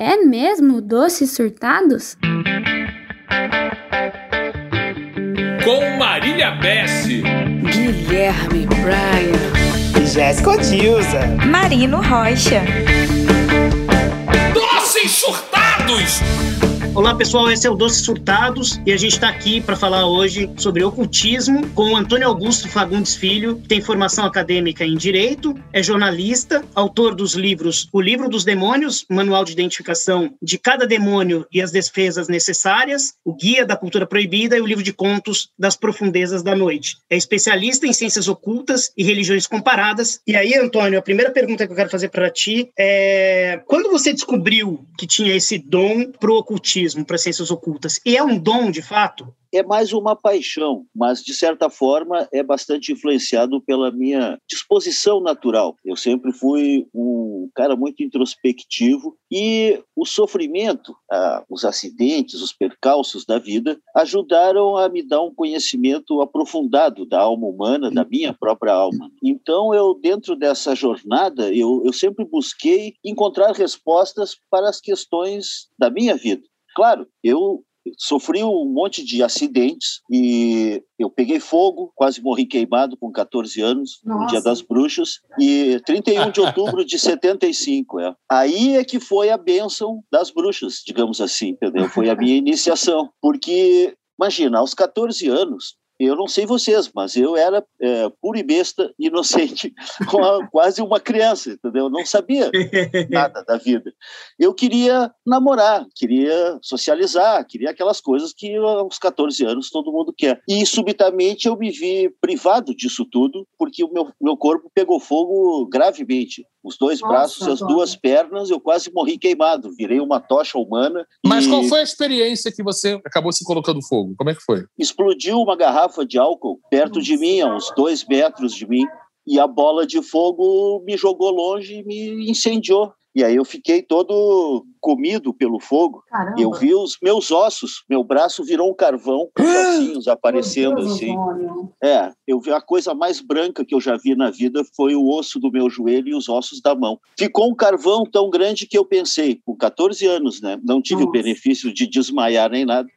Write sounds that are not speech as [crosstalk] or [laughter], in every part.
É mesmo doces surtados? Com Marília Bessi, Guilherme Bryan, Jéssica Dilza, Marino Rocha. Doces Surtados! Olá pessoal, esse é o Doces Surtados e a gente está aqui para falar hoje sobre ocultismo com o Antônio Augusto Fagundes Filho, que tem formação acadêmica em Direito, é jornalista, autor dos livros O Livro dos Demônios, Manual de Identificação de Cada Demônio e as Defesas Necessárias, o Guia da Cultura Proibida e o livro de contos Das Profundezas da Noite. É especialista em ciências ocultas e religiões comparadas. E aí, Antônio, a primeira pergunta que eu quero fazer para ti é: quando você descobriu que tinha esse dom pro ocultismo? Para ciências ocultas. E é um dom, de fato? É mais uma paixão, mas de certa forma é bastante influenciado pela minha disposição natural. Eu sempre fui um cara muito introspectivo e o sofrimento, ah, os acidentes, os percalços da vida ajudaram a me dar um conhecimento aprofundado da alma humana, da minha própria alma. Então eu dentro dessa jornada eu, eu sempre busquei encontrar respostas para as questões da minha vida. Claro, eu sofri um monte de acidentes e eu peguei fogo, quase morri queimado com 14 anos, Nossa. no Dia das Bruxas, e 31 de outubro de [laughs] 75. É. Aí é que foi a bênção das bruxas, digamos assim, entendeu? Foi a minha iniciação. Porque, imagina, aos 14 anos, eu não sei vocês, mas eu era é, pura e besta, [laughs] inocente, quase uma criança, entendeu? Eu não sabia [laughs] nada da vida. Eu queria namorar, queria socializar, queria aquelas coisas que aos 14 anos todo mundo quer. E subitamente eu me vi privado disso tudo, porque o meu, meu corpo pegou fogo gravemente os dois Nossa, braços e as duas pernas, eu quase morri queimado, virei uma tocha humana. Mas e... qual foi a experiência que você acabou se colocando fogo? Como é que foi? Explodiu uma garrafa de álcool perto Nossa. de mim, a uns dois metros de mim, e a bola de fogo me jogou longe e me incendiou. E aí eu fiquei todo comido pelo fogo. Caramba. Eu vi os meus ossos, meu braço virou um carvão [gasps] com ossinhos aparecendo assim. É, eu vi a coisa mais branca que eu já vi na vida foi o osso do meu joelho e os ossos da mão. Ficou um carvão tão grande que eu pensei, com 14 anos, né? Não tive Nossa. o benefício de desmaiar nem nada.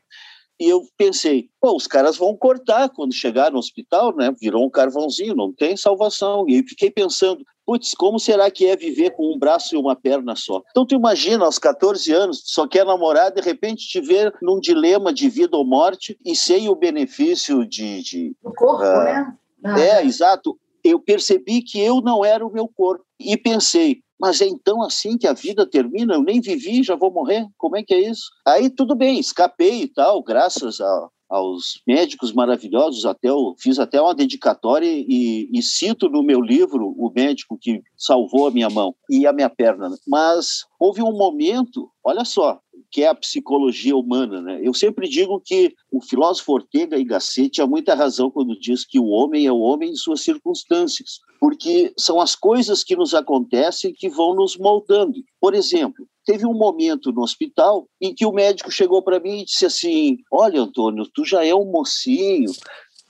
E eu pensei, pô, os caras vão cortar quando chegar no hospital, né? Virou um carvãozinho, não tem salvação. E aí fiquei pensando, putz, como será que é viver com um braço e uma perna só? Então tu imagina, aos 14 anos, só quer namorar, de repente te ver num dilema de vida ou morte e sem o benefício de... de o corpo, uh, né? Ah. É, exato. Eu percebi que eu não era o meu corpo. E pensei, mas é então assim que a vida termina? Eu nem vivi, já vou morrer? Como é que é isso? Aí tudo bem, escapei e tal, graças a, aos médicos maravilhosos, até eu fiz até uma dedicatória e, e, cito no meu livro o médico que salvou a minha mão e a minha perna. Mas houve um momento, olha só, que é a psicologia humana. Né? Eu sempre digo que o filósofo Ortega y Gasset tinha muita razão quando diz que o homem é o homem em suas circunstâncias, porque são as coisas que nos acontecem que vão nos moldando. Por exemplo, teve um momento no hospital em que o médico chegou para mim e disse assim: Olha, Antônio, tu já é um mocinho,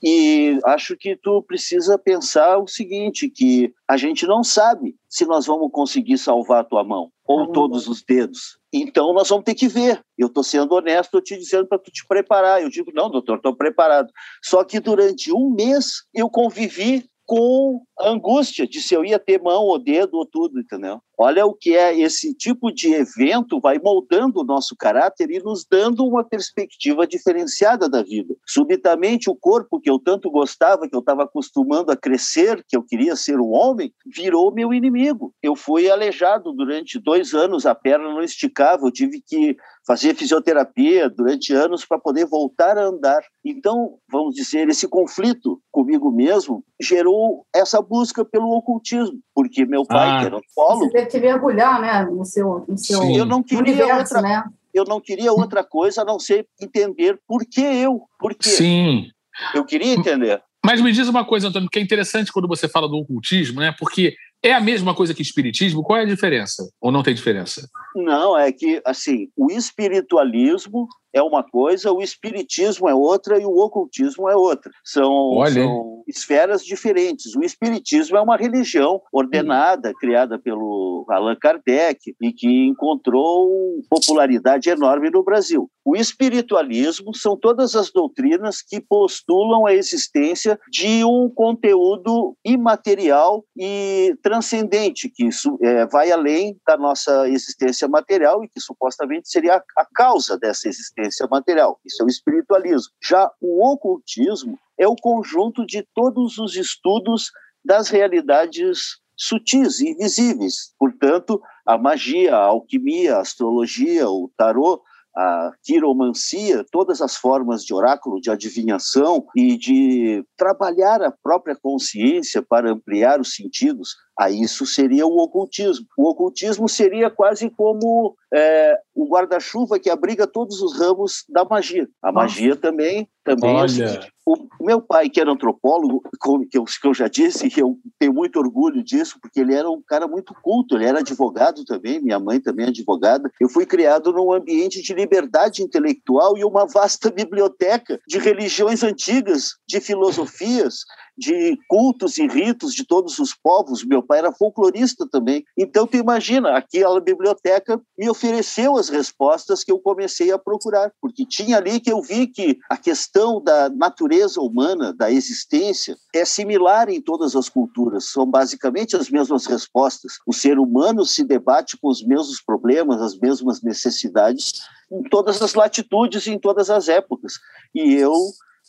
e acho que tu precisa pensar o seguinte, que a gente não sabe se nós vamos conseguir salvar a tua mão ou todos os dedos. Então nós vamos ter que ver. Eu estou sendo honesto, eu te dizendo para tu te preparar. Eu digo, não, doutor, estou preparado. Só que durante um mês eu convivi com angústia de se eu ia ter mão ou dedo ou tudo, entendeu? Olha o que é esse tipo de evento vai moldando o nosso caráter e nos dando uma perspectiva diferenciada da vida. Subitamente o corpo que eu tanto gostava, que eu estava acostumando a crescer, que eu queria ser um homem, virou meu inimigo. Eu fui aleijado durante dois anos, a perna não esticava, eu tive que fazer fisioterapia durante anos para poder voltar a andar. Então, vamos dizer, esse conflito comigo mesmo gerou essa busca pelo ocultismo, porque meu pai, ah. que era. Você teve que mergulhar né, no seu, no seu eu não queria universo, outra, né? Eu não queria outra coisa a não ser entender por que eu, por quê. Sim. Eu queria entender. Mas me diz uma coisa, Antônio, que é interessante quando você fala do ocultismo, né? Porque é a mesma coisa que espiritismo? Qual é a diferença? Ou não tem diferença? Não, é que, assim, o espiritualismo é uma coisa, o espiritismo é outra e o ocultismo é outra. São, são esferas diferentes. O espiritismo é uma religião ordenada, criada pelo Allan Kardec e que encontrou popularidade enorme no Brasil. O espiritualismo são todas as doutrinas que postulam a existência de um conteúdo imaterial e transcendente, que isso é, vai além da nossa existência material e que supostamente seria a causa dessa existência material. Isso é o espiritualismo. Já o ocultismo é o conjunto de todos os estudos das realidades sutis e invisíveis. Portanto, a magia, a alquimia, a astrologia, o tarô a quiromancia, todas as formas de oráculo, de adivinhação e de trabalhar a própria consciência para ampliar os sentidos, a isso seria o ocultismo. O ocultismo seria quase como é, o guarda-chuva que abriga todos os ramos da magia. A magia também, também Olha. é o, o meu pai, que era antropólogo, que eu, que já disse, e eu tenho muito orgulho disso, porque ele era um cara muito culto, ele era advogado também, minha mãe também é advogada. Eu fui criado num ambiente de liberdade intelectual e uma vasta [laughs] biblioteca de religiões antigas, de filosofias, de cultos e ritos de todos os povos. Meu pai era folclorista também. Então, tu imagina, aquela biblioteca me ofereceu as respostas que eu comecei a procurar, porque tinha ali que eu vi que a questão da natureza humana, da existência, é similar em todas as culturas. São basicamente as mesmas respostas. O ser humano se debate com os mesmos problemas, as mesmas necessidades, em todas as latitudes e em todas as épocas. E eu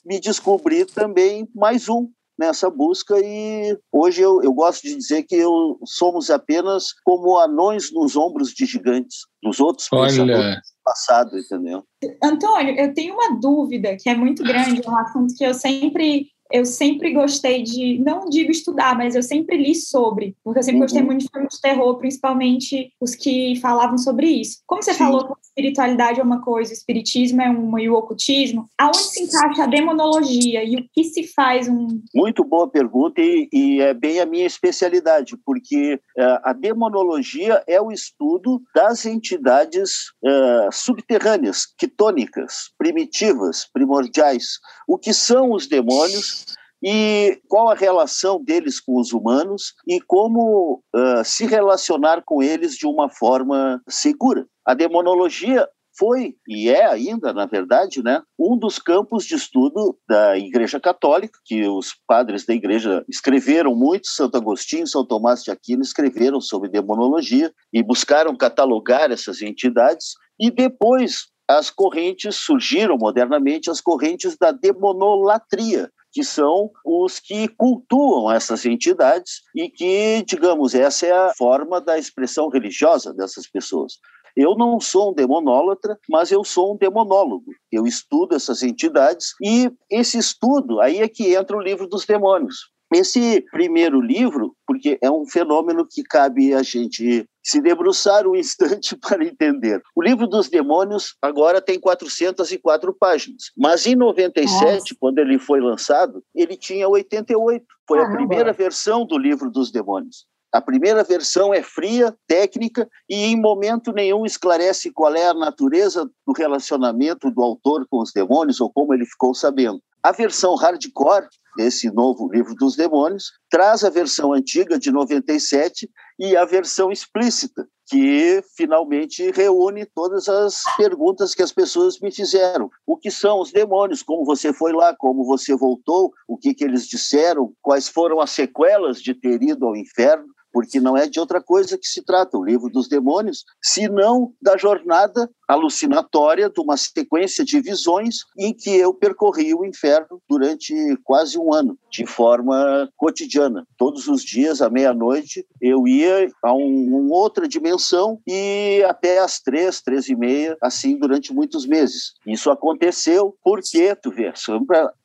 me descobri também mais um nessa busca e hoje eu, eu gosto de dizer que eu, somos apenas como anões nos ombros de gigantes dos outros Olha. do passado, entendeu? Antônio, eu tenho uma dúvida que é muito grande, um assunto que eu sempre eu sempre gostei de, não digo estudar, mas eu sempre li sobre, porque eu sempre Uhum. gostei muito de filmes de terror, principalmente os que falavam sobre isso. Como você Sim. falou que a espiritualidade é uma coisa, o espiritismo é uma e o ocultismo, aonde se encaixa a demonologia e o que se faz um... Muito boa pergunta e, e é bem a minha especialidade, porque eh, a demonologia é o estudo das entidades eh, subterrâneas, quitônicas, primitivas, primordiais. O que são os demônios e qual a relação deles com os humanos e como eh, se relacionar com eles de uma forma segura. A demonologia foi e é ainda, na verdade, né, um dos campos de estudo da Igreja Católica, que os padres da Igreja escreveram muito, Santo Agostinho, São Tomás de Aquino escreveram sobre demonologia e buscaram catalogar essas entidades, e depois as correntes surgiram modernamente, as correntes da demonolatria, que são os que cultuam essas entidades e que, digamos, essa é a forma da expressão religiosa dessas pessoas. Eu não sou um demonólatra, mas eu sou um demonólogo. Eu estudo essas entidades e esse estudo, aí é que entra o livro dos demônios. Esse primeiro livro, porque é um fenômeno que cabe a gente se debruçar um [laughs] instante para entender. O livro dos demônios agora tem 404 páginas, mas em 97, Nossa. quando ele foi lançado, ele tinha 88. Foi a primeira versão do livro dos demônios. A primeira versão é fria, técnica e em momento nenhum esclarece qual é a natureza do relacionamento do autor com os demônios ou como ele ficou sabendo. A versão hardcore desse novo livro dos demônios traz a versão antiga de 97 e a versão explícita, que finalmente reúne todas as perguntas que as pessoas me fizeram. O que são os demônios? Como você foi lá? Como você voltou? O que, que eles disseram? Quais foram as sequelas de ter ido ao inferno? Porque não é de outra coisa que se trata o livro dos demônios, senão da jornada alucinatória de uma sequência de visões em que eu percorri o inferno durante quase um ano, de forma cotidiana. Todos os dias, à meia-noite, eu ia a um, outra dimensão e até às três, três e meia, assim durante muitos meses. Isso aconteceu porque, tu vê,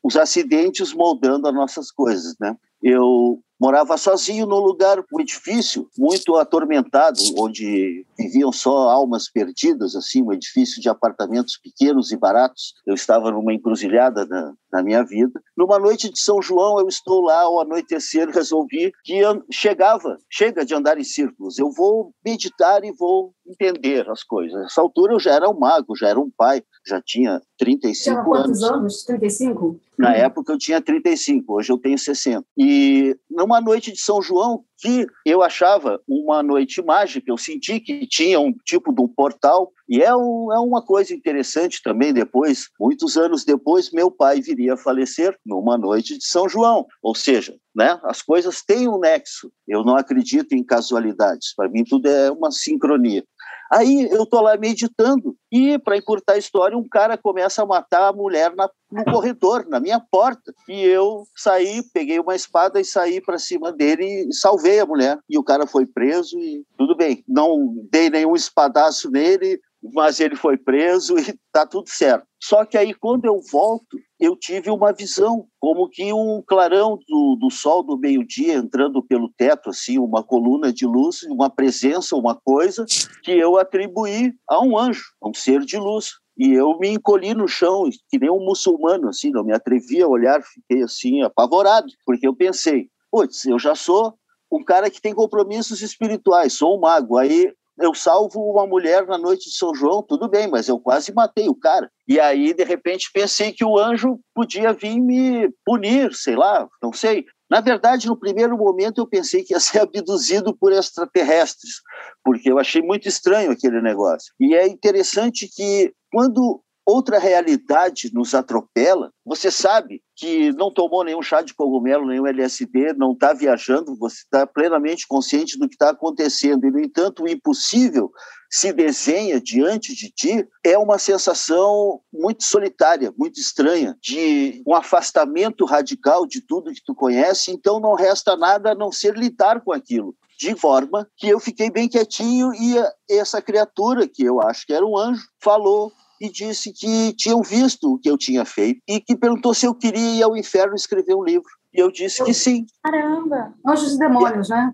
os acidentes moldando as nossas coisas, né? Eu morava sozinho num lugar, um edifício muito atormentado, onde viviam só almas perdidas, assim, um edifício de apartamentos pequenos e baratos. Eu estava numa encruzilhada na, na minha vida. Numa noite de São João, eu estou lá ao anoitecer, [laughs] resolvi que chegava, chega de andar em círculos, eu vou meditar e vou entender as coisas. Nessa altura eu já era um mago, já era um pai, já tinha 35 tinha quantos anos. anos? 35? Na hum. época eu tinha 35, hoje eu tenho 60. E numa noite de São João, que eu achava uma noite mágica, eu senti que tinha um tipo de um portal, e é, um, é uma coisa interessante também, depois, muitos anos depois, meu pai viria a falecer numa noite de São João, ou seja, né, as coisas têm um nexo, eu não acredito em casualidades, para mim tudo é uma sincronia. Aí eu tô lá meditando e, para encurtar a história, um cara começa a matar a mulher na, no corredor, na minha porta. E eu saí, peguei uma espada e saí para cima dele e salvei a mulher. E o cara foi preso e tudo bem. Não dei nenhum espadaço nele, mas ele foi preso e tá tudo certo. Só que aí, quando eu volto, eu tive uma visão, como que um clarão do, do sol do meio-dia entrando pelo teto, assim, uma coluna de luz, uma presença, uma coisa, que eu atribuí a um anjo, a um ser de luz. E eu me encolhi no chão, que nem um muçulmano, assim, não me atrevi a olhar, fiquei assim, apavorado, porque eu pensei, putz, eu já sou um cara que tem compromissos espirituais, sou um mago. Aí eu salvo uma mulher na noite de São João, tudo bem, mas eu quase matei o cara. E aí, de repente, pensei que o anjo podia vir me punir, sei lá, não sei. Na verdade, no primeiro momento, eu pensei que ia ser [laughs] abduzido por extraterrestres, porque eu achei muito estranho aquele negócio. E é interessante que, quando outra realidade nos atropela, você sabe que não tomou nenhum chá de cogumelo, nenhum LSD, não está viajando, você está plenamente consciente do que está acontecendo. E, no entanto, o impossível se desenha diante de ti é uma sensação muito solitária, muito estranha, de um afastamento radical de tudo que tu conhece, então não resta nada a não ser lidar com aquilo. De forma que eu fiquei bem quietinho e essa criatura, que eu acho que era um anjo, falou e disse que tinham visto o que eu tinha feito e que perguntou se eu queria ir ao inferno escrever um livro. E eu disse que sim. Caramba! Anjos e demônios, e, né?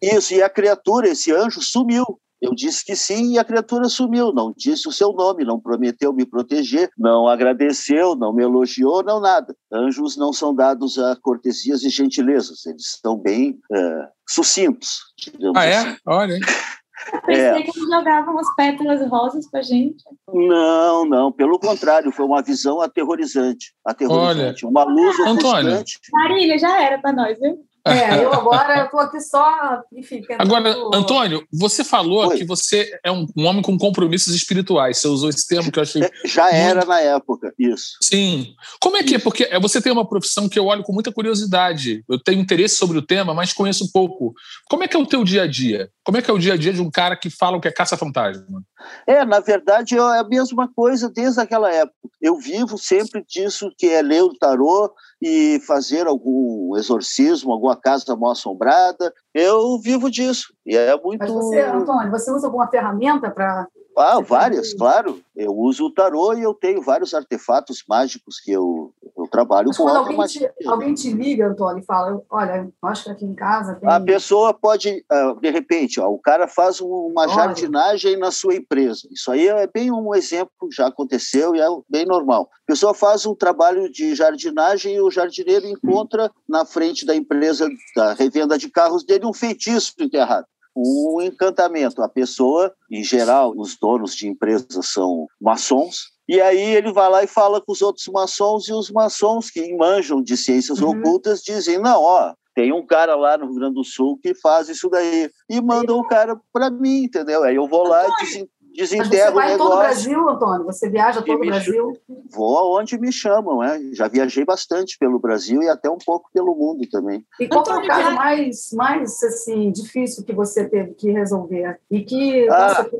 Isso, e a criatura, esse anjo, sumiu. Eu disse que sim e a criatura sumiu, não disse o seu nome, não prometeu me proteger, não agradeceu, não me elogiou, não nada. Anjos não são dados a cortesias e gentilezas, eles são bem uh, sucintos. Ah, é? Assim. Olha, hein? [laughs] Eu pensei é. que eles jogavam umas pétalas rosas pra gente. Não, não, pelo contrário, foi uma visão aterrorizante. Aterrorizante. Olha, uma luz Antônio. Marília, já era pra nós, viu? É, [laughs] eu agora estou aqui só, enfim. Agora, Antônio, você falou Oi. que você é um, um, homem com compromissos espirituais. Você usou esse termo que eu achei. [laughs] Já era na época, isso. Sim. Como é que é? Porque é, você tem uma profissão que eu olho com muita curiosidade. Eu tenho interesse sobre o tema, mas conheço pouco. Como é que é o teu dia a dia? Como é que é o dia a dia de um cara que fala o que é caça-fantasma? É, na verdade, é a mesma coisa desde aquela época. Eu vivo sempre disso, que é ler o tarô e fazer algum exorcismo, alguma casa mal assombrada. Eu vivo disso. E é muito. Mas você, Antônio, você usa alguma ferramenta para ah, várias, claro. Eu uso o tarô e eu tenho vários artefatos mágicos que eu, eu trabalho Mas com quando alguém te, alguém te liga, Antônio, e fala, olha, acho que aqui em casa tem... A pessoa pode, ah, de repente, ó, o cara faz uma olha. jardinagem na sua empresa. Isso aí é bem um exemplo, já aconteceu e é bem normal. A pessoa faz um trabalho de jardinagem e o jardineiro encontra na frente da empresa, da revenda de carros dele, um feitiço enterrado um encantamento. A pessoa, em geral, os donos de empresas são maçons, e aí ele vai lá e fala com os outros maçons, e os maçons que manjam de ciências uhum. ocultas dizem: não, ó, tem um cara lá no Rio Grande do Sul que faz isso daí. E mandam o cara para mim, entendeu? Aí eu vou lá e dizem, desenterro Mas você vai o negócio. todo o Brasil, Antônio? Você viaja todo o Brasil? Vou aonde me chamam, né? Já viajei bastante pelo Brasil e até um pouco pelo mundo também. E qual foi o caso mais, mais assim, difícil que você teve que resolver? E que ah, você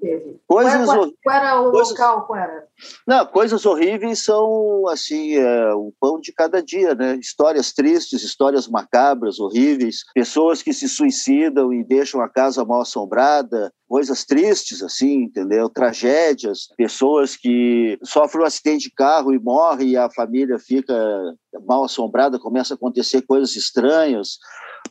teve? Coisas, qual, era, qual era o coisas, local? Qual era? Não, coisas horríveis são, assim, é, o pão de cada dia, né? Histórias tristes, histórias macabras, horríveis, pessoas que se suicidam e deixam a casa mal assombrada, coisas tristes, assim, entendeu? Tragédias, pessoas que sofrem um acidente de carro e morrem e a família fica mal assombrada, começa a acontecer coisas estranhas.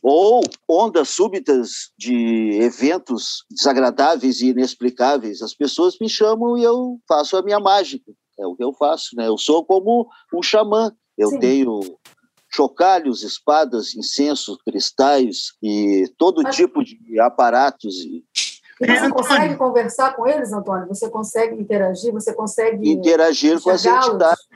ou ondas súbitas de eventos desagradáveis e inexplicáveis. As pessoas me chamam e eu faço a minha mágica. É o que eu faço, né? Eu sou como um xamã. Eu Sim. tenho chocalhos, espadas, incensos, cristais e todo Mas... tipo de aparatos. E você consegue conversar com eles, Antônio? Você consegue interagir? Você consegue interagir com as entidades?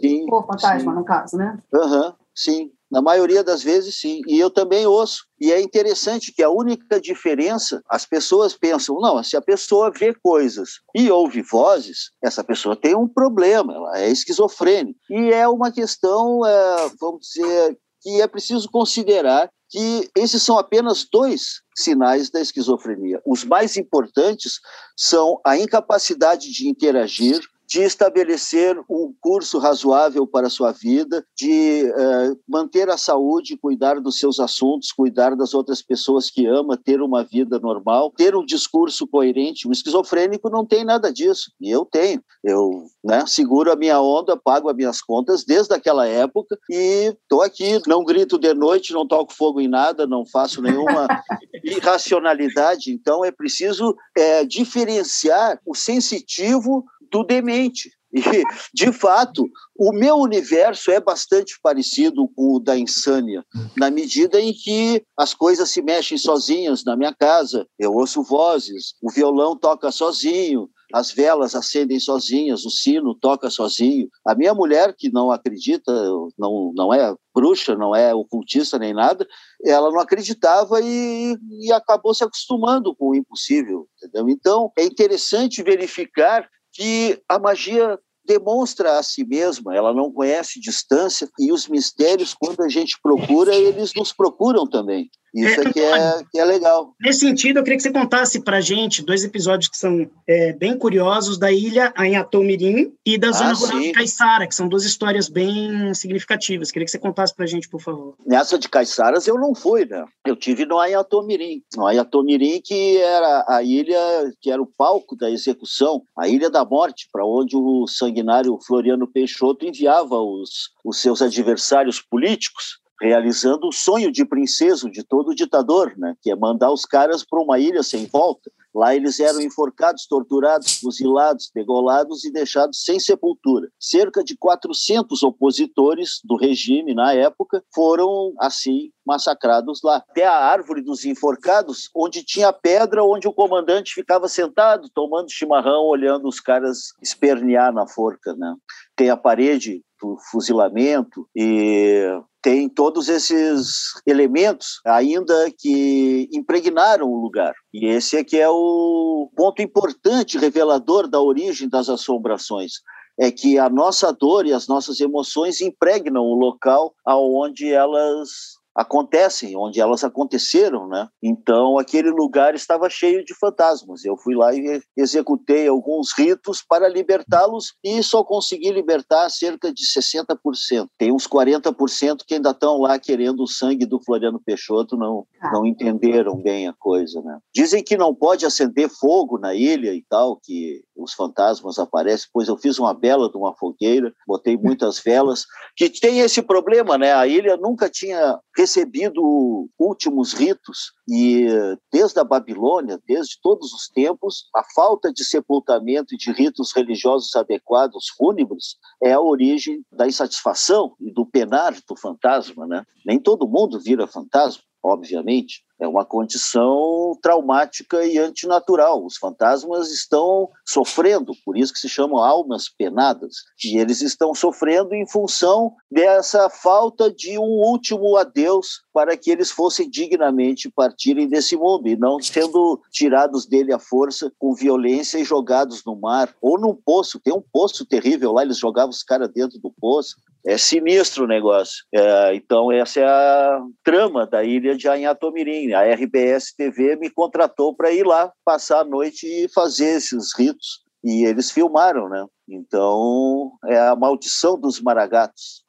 Sim, o fantasma, sim. no caso, né? Uhum, sim. Na maioria das vezes, sim. E eu também ouço. E é interessante que a única diferença, as pessoas pensam, não, se a pessoa vê coisas e ouve vozes, essa pessoa tem um problema, ela é esquizofrênica. E é uma questão, é, vamos dizer, que é preciso considerar que esses são apenas dois sinais da esquizofrenia. Os mais importantes são a incapacidade de interagir, de estabelecer um curso razoável para a sua vida, de uh, manter a saúde, cuidar dos seus assuntos, cuidar das outras pessoas que ama, ter uma vida normal, ter um discurso coerente. Um esquizofrênico não tem nada disso, e eu tenho. Eu né, seguro a minha onda, pago as minhas contas desde aquela época e estou aqui, não grito de noite, não toco fogo em nada, não faço nenhuma [laughs] irracionalidade. Então é preciso é, diferenciar o sensitivo do demente. [laughs] E, de fato, o meu universo é bastante parecido com o da insânia, na medida em que as coisas se mexem sozinhas na minha casa, eu ouço vozes, o violão toca sozinho, as velas acendem sozinhas, o sino toca sozinho. A minha mulher, que não acredita, não, não é bruxa, não é ocultista nem nada, ela não acreditava e, e acabou se acostumando com o impossível. Entendeu? Então, é interessante verificar que a magia demonstra a si mesma, ela não conhece distância e os mistérios, quando a gente procura, eles nos procuram também. Isso é, é, que, é, que é legal. Nesse sentido, eu queria que você contasse para gente dois episódios que são é, bem curiosos da ilha Anhatomirim e da zona ah, rural de Caiçara, que são duas histórias bem significativas. Queria que você contasse para gente, por favor. Nessa de Caiçaras eu não fui, né? Eu tive no Anhatomirim. No Anhatomirim, que era a ilha que era o palco da execução, a Ilha da Morte, para onde o sanguinário Floriano Peixoto enviava os, os seus adversários políticos realizando o sonho de princeso de todo ditador, né? que é mandar os caras para uma ilha sem volta. Lá eles eram enforcados, torturados, fuzilados, degolados e deixados sem sepultura. Cerca de 400 opositores do regime na época foram assim massacrados lá. Até a árvore dos enforcados, onde tinha pedra, onde o comandante ficava sentado, tomando chimarrão, olhando os caras espernear na forca. Né? Tem a parede fuzilamento e tem todos esses elementos ainda que impregnaram o lugar. E esse é que é o ponto importante revelador da origem das assombrações é que a nossa dor e as nossas emoções impregnam o local aonde elas acontecem, onde elas aconteceram, né? Então aquele lugar estava cheio de fantasmas. Eu fui lá e executei alguns ritos para libertá-los e só consegui libertar cerca de 60%. Tem uns 40% que ainda estão lá querendo o sangue do Floriano Peixoto, não ah. não entenderam bem a coisa, né? Dizem que não pode acender fogo na ilha e tal, que os fantasmas aparecem, pois eu fiz uma bela de uma fogueira, botei muitas velas, que tem esse problema, né? A ilha nunca tinha recebido últimos ritos e desde a Babilônia, desde todos os tempos, a falta de sepultamento e de ritos religiosos adequados, fúnebres, é a origem da insatisfação e do penar do fantasma, né? Nem todo mundo vira fantasma, obviamente, é uma condição traumática e antinatural. Os fantasmas estão sofrendo, por isso que se chamam almas penadas, e eles estão sofrendo em função dessa falta de um último adeus para que eles fossem dignamente partirem desse mundo e não sendo tirados dele à força com violência e jogados no mar ou num poço. Tem um poço terrível lá, eles jogavam os caras dentro do poço. É sinistro o negócio. É, então, essa é a trama da ilha de Anhatomirim. A RBS TV me contratou para ir lá passar a noite e fazer esses ritos. E eles filmaram, né? Então, é a maldição dos maragatos.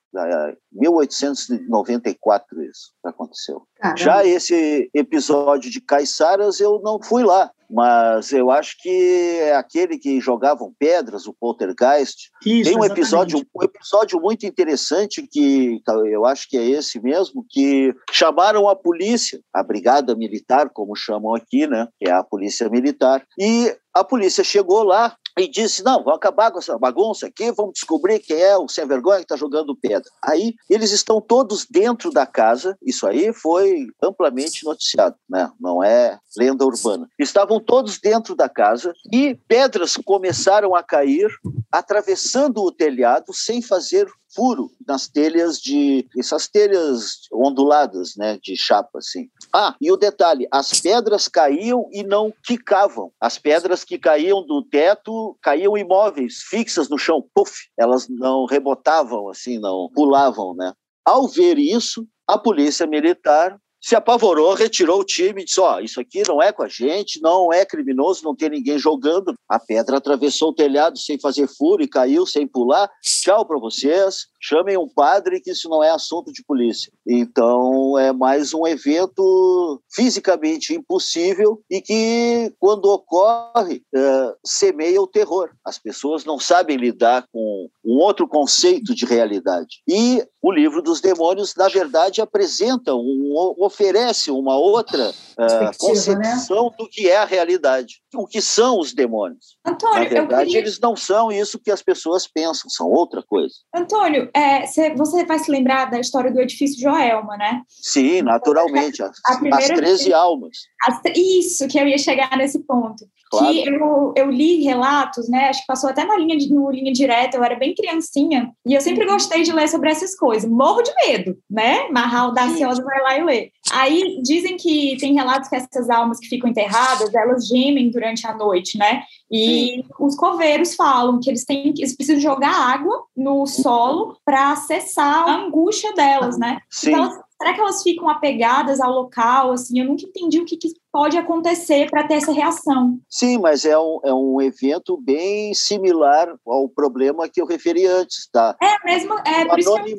1894 isso aconteceu. Caramba. Já esse episódio de Caiçaras eu não fui lá, mas eu acho que é aquele que jogavam pedras, o Poltergeist. Isso, Tem um episódio, um episódio muito interessante que eu acho que é esse mesmo, que chamaram a polícia, a brigada militar, como chamam aqui, né? Que é a polícia militar. E a polícia chegou lá e disse: Não, vamos acabar com essa bagunça aqui, vamos descobrir quem é o sem vergonha que está jogando pedra. Aí eles estão todos dentro da casa, isso aí foi amplamente noticiado, né? não é lenda urbana. Estavam todos dentro da casa e pedras começaram a cair, atravessando o telhado sem fazer furo nas telhas de essas telhas onduladas, né, de chapa assim. Ah, e o detalhe, as pedras caíam e não quicavam. As pedras que caíam do teto caíam imóveis, fixas no chão, puf, elas não rebotavam assim, não pulavam, né? Ao ver isso, a polícia militar se apavorou, retirou o time disse: Ó, oh, isso aqui não é com a gente, não é criminoso, não tem ninguém jogando. A pedra atravessou o telhado sem fazer furo e caiu sem pular. Tchau para vocês chamem um padre que isso não é assunto de polícia. Então é mais um evento fisicamente impossível e que, quando ocorre, é, semeia o terror. As pessoas não sabem lidar com um outro conceito de realidade. E o livro dos demônios, na verdade, apresenta, um, oferece uma outra uh, concepção né? do que é a realidade, o que são os demônios. Antônio, na verdade, queria... eles não são isso que as pessoas pensam, são outra coisa. Antônio, é, cê, você vai se lembrar da história do edifício Joelma, né? Sim, naturalmente. As, a as 13 almas. As, isso, que eu ia chegar nesse ponto. Claro. Que eu, eu li relatos, né? Acho que passou até na linha, no linha direta, eu era bem criancinha, e eu sempre uhum. gostei de ler sobre essas coisas. Morro de medo, né? Marral audaciosa vai lá e lê. Aí dizem que tem relatos que essas almas que ficam enterradas, elas gemem durante a noite, né? E Sim. os coveiros falam que eles têm eles precisam jogar água no solo para acessar a angústia delas, né? Sim. Então, elas, será que elas ficam apegadas ao local? Assim, eu nunca entendi o que, que pode acontecer para ter essa reação. Sim, mas é um, é um evento bem similar ao problema que eu referi antes, tá? É mesmo, é por isso que eu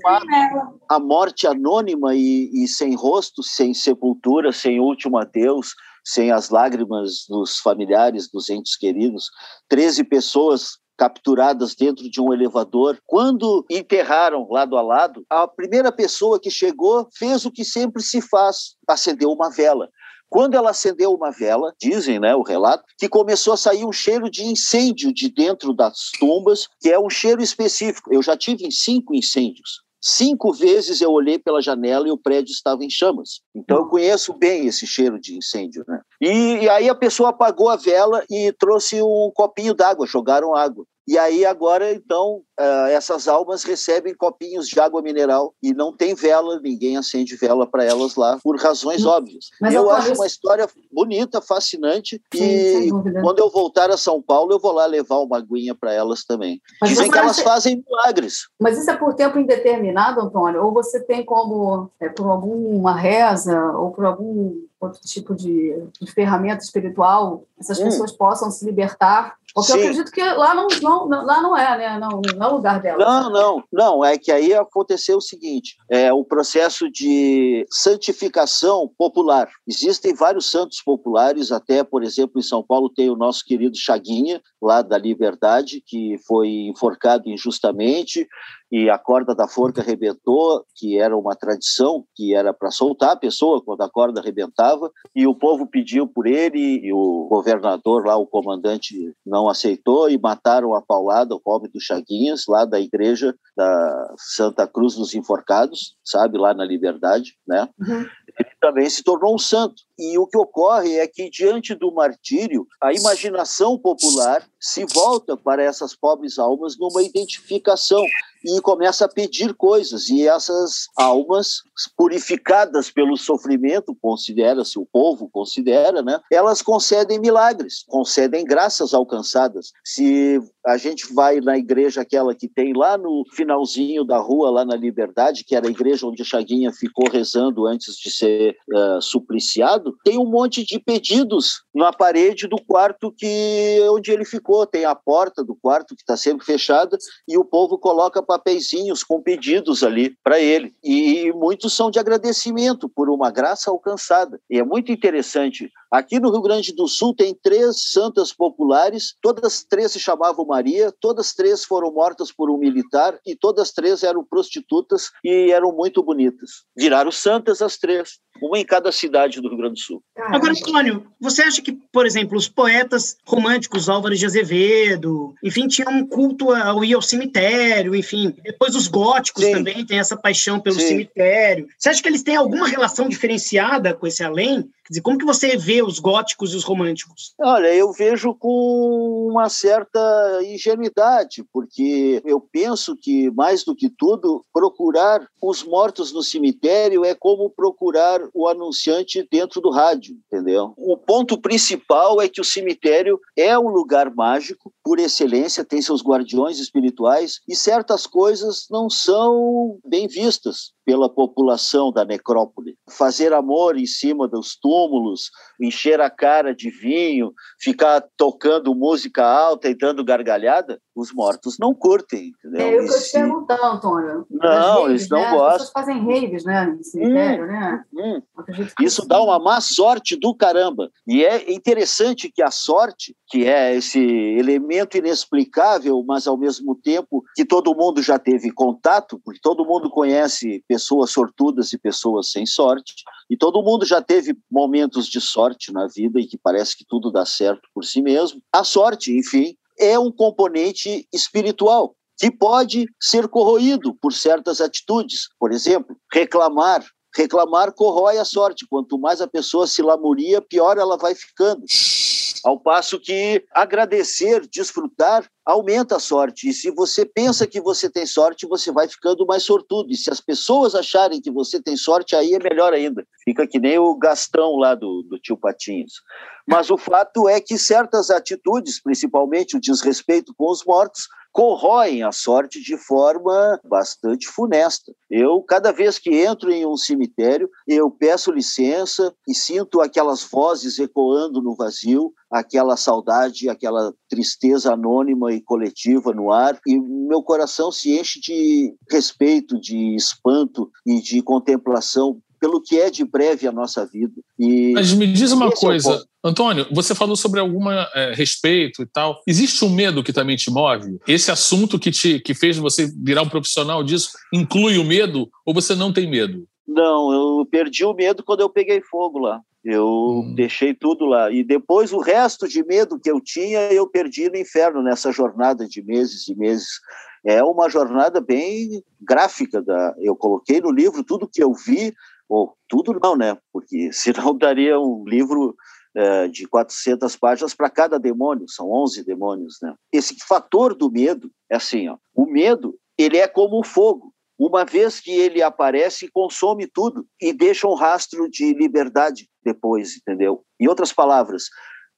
A morte anônima e, e sem rosto, sem sepultura, sem último adeus, sem as lágrimas dos familiares, dos entes queridos. 13 pessoas capturadas dentro de um elevador. Quando enterraram lado a lado, a primeira pessoa que chegou fez o que sempre se faz: acendeu uma vela. Quando ela acendeu uma vela, dizem, né, o relato, que começou a sair um cheiro de incêndio de dentro das tumbas, que é um cheiro específico. Eu já tive cinco incêndios. Cinco vezes eu olhei pela janela e o prédio estava em chamas. Então eu conheço bem esse cheiro de incêndio, né? E, e aí a pessoa apagou a vela e trouxe um copinho d'água, jogaram água. E aí agora, então, uh, essas almas recebem copinhos de água mineral e não tem vela, ninguém acende vela para elas lá, por razões óbvias. Mas eu acho uma história bonita, fascinante, Sim, e quando eu voltar a São Paulo, eu vou lá levar uma aguinha para elas também. Mas Dizem que elas fazem milagres. Mas isso é por tempo indeterminado, Antônio? Ou você tem como, é, por alguma reza, ou por algum outro tipo de, de ferramenta espiritual, essas hum. pessoas possam se libertar porque Sim. eu acredito que lá não, não, lá não é, né? Não, não é o lugar dela. Não, não, não. É que aí aconteceu o seguinte: é o processo de santificação popular. Existem vários santos populares, até, por exemplo, em São Paulo tem o nosso querido Chaguinha, lá da Liberdade, que foi enforcado injustamente e a corda da forca arrebentou, que era uma tradição, que era para soltar a pessoa quando a corda arrebentava, e o povo pediu por ele, e o governador lá, o comandante, não aceitou, e mataram a paulada o pobre do Chaguinhas, lá da igreja da Santa Cruz dos Enforcados, sabe, lá na Liberdade, né? Uhum. Também se tornou um santo. E o que ocorre é que, diante do martírio, a imaginação popular se volta para essas pobres almas numa identificação e começa a pedir coisas. E essas almas, purificadas pelo sofrimento, considera-se, o povo considera, né? elas concedem milagres, concedem graças alcançadas. Se a gente vai na igreja aquela que tem lá no finalzinho da rua, lá na Liberdade, que era a igreja onde Chaguinha ficou rezando antes de ser uh, supliciado, tem um monte de pedidos na parede do quarto que onde ele ficou. Tem a porta do quarto que está sempre fechada e o povo coloca papeizinhos com pedidos ali para ele. E muitos são de agradecimento por uma graça alcançada. E é muito interessante. Aqui no Rio Grande do Sul tem três santas populares, todas três se chamavam Maria, todas três foram mortas por um militar e todas três eram prostitutas e eram muito bonitas. Viraram santas as três, uma em cada cidade do Rio Grande do Sul. Agora, Antônio, você acha que, por exemplo, os poetas românticos, Álvares de Azevedo, enfim, tinham um culto ao ir ao cemitério, enfim, depois os góticos Sim. também têm essa paixão pelo Sim. cemitério. Você acha que eles têm alguma relação diferenciada com esse além? Dizer, como que você vê os góticos e os românticos? Olha, eu vejo com uma certa ingenuidade, porque eu penso que, mais do que tudo, procurar os mortos no cemitério é como procurar o anunciante dentro do rádio, entendeu? O ponto principal é que o cemitério é um lugar mágico, por excelência, tem seus guardiões espirituais, e certas coisas não são bem vistas pela população da necrópole. Fazer amor em cima dos túmulos, encher a cara de vinho, ficar tocando música alta e dando gargalhada, os mortos não curtem. Entendeu? É eu eu te perguntar, Antônio. Não, eles não né? gostam. As pessoas fazem raves, né, no cemitério, hum, né? Hum. Isso dá uma má sorte do caramba. E é interessante que a sorte, que é esse elemento inexplicável, mas ao mesmo tempo que todo mundo já teve contato, porque todo mundo conhece pessoas sortudas e pessoas sem sorte, e todo mundo já teve momentos de sorte na vida e que parece que tudo dá certo por si mesmo. A sorte, enfim, é um componente espiritual que pode ser corroído por certas atitudes. Por exemplo, reclamar. Reclamar corrói a sorte. Quanto mais a pessoa se lamuria, pior ela vai ficando. Ao passo que agradecer, desfrutar, aumenta a sorte. E se você pensa que você tem sorte, você vai ficando mais sortudo. E se as pessoas acharem que você tem sorte, aí é melhor ainda. Fica que nem o Gastão lá do, do tio Patinhos. Mas o fato é que certas atitudes, principalmente o desrespeito com os mortos, corroem a sorte de forma bastante funesta. Eu, cada vez que entro em um cemitério, eu peço licença e sinto aquelas vozes ecoando no vazio, aquela saudade, aquela tristeza anônima e coletiva no ar, e meu coração se enche de respeito, de espanto e de contemplação pelo que é de breve a nossa vida. E Mas me diz uma coisa, é Antônio, você falou sobre algum é, respeito e tal. Existe um medo que também te move? Esse assunto que, te, que fez você virar um profissional disso inclui o medo ou você não tem medo? Não, eu perdi o medo quando eu peguei fogo lá. Eu hum. deixei tudo lá. E depois o resto de medo que eu tinha, eu perdi no inferno nessa jornada de meses e meses. É uma jornada bem gráfica. Da... Eu coloquei no livro tudo que eu vi, ou tudo não, né? Porque [laughs] senão daria um livro é, de 400 páginas para cada demônio, são 11 demônios, né? Esse fator do medo é assim, ó, o medo, ele é como o fogo. Uma vez que ele aparece, consome tudo e deixa um rastro de liberdade depois, entendeu? Em outras palavras,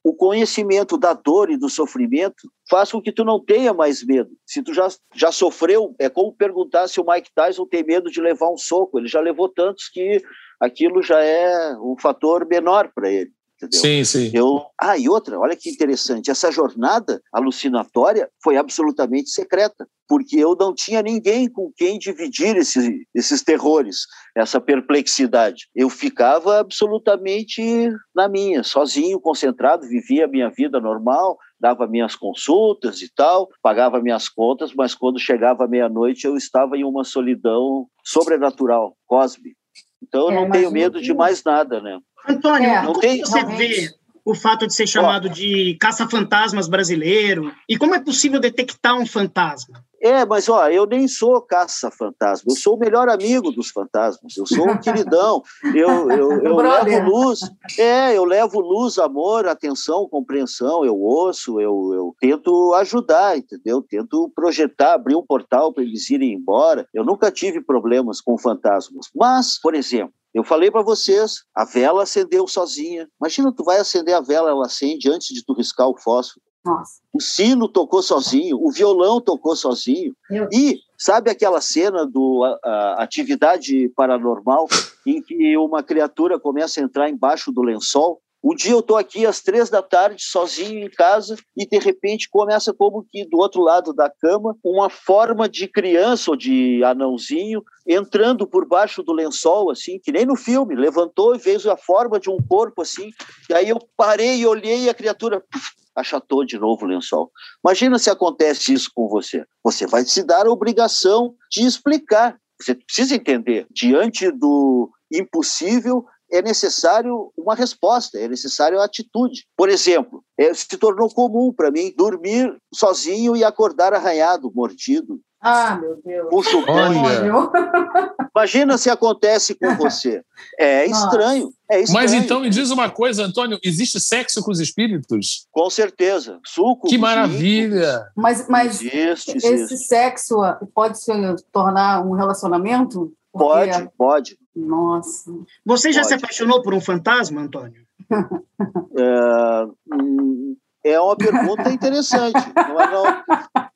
o conhecimento da dor e do sofrimento faz com que tu não tenha mais medo. Se tu já, já sofreu, é como perguntar se o Mike Tyson tem medo de levar um soco. Ele já levou tantos que aquilo já é um fator menor para ele. Entendeu? Sim, sim. Eu... Ah, e outra, olha que interessante, essa jornada alucinatória foi absolutamente secreta, porque eu não tinha ninguém com quem dividir esse, esses terrores, essa perplexidade. Eu ficava absolutamente na minha, sozinho, concentrado, vivia a minha vida normal, dava minhas consultas e tal, pagava minhas contas, mas quando chegava meia-noite eu estava em uma solidão sobrenatural, cósmica. Então eu é, não tenho medo de mais nada, né? Antônio, é, como tem, você vê o fato de ser chamado de caça-fantasmas brasileiro? E como é possível detectar um fantasma? É, mas ó, eu nem sou caça-fantasma, eu sou o melhor amigo dos fantasmas, eu sou um queridão, [laughs] eu, eu, eu levo luz, é, eu levo luz, amor, atenção, compreensão, eu ouço, eu, eu tento ajudar, entendeu? Tento projetar, abrir um portal para eles irem embora. Eu nunca tive problemas com fantasmas, mas, por exemplo, eu falei para vocês, a vela acendeu sozinha. Imagina, tu vai acender a vela, ela acende antes de tu riscar o fósforo. Nossa. O sino tocou sozinho, o violão tocou sozinho. Meu. E sabe aquela cena do a, a, atividade paranormal em que uma criatura começa a entrar embaixo do lençol? Um dia eu estou aqui às três da tarde, sozinho em casa, e de repente começa como que do outro lado da cama, uma forma de criança ou de anãozinho entrando por baixo do lençol, assim, que nem no filme, levantou e fez a forma de um corpo, assim, e aí eu parei e olhei e a criatura achatou de novo o lençol. Imagina se acontece isso com você. Você vai se dar a obrigação de explicar. Você precisa entender. Diante do impossível, é necessário uma resposta, é necessário a atitude. Por exemplo, é, se tornou comum para mim dormir sozinho e acordar arranhado, mordido. Ah, meu Deus. Puxo [laughs] [laughs] Imagina se acontece com você. É estranho, é estranho. Mas então me diz uma coisa, Antônio: existe sexo com os espíritos? Com certeza. Suco. Que maravilha! Mas, mas existe, esse existe. sexo pode se tornar um relacionamento? Porque... Pode, pode. Nossa. Você já pode. se apaixonou por um fantasma, Antônio? [laughs] é, hum, é uma pergunta interessante. Não é, não.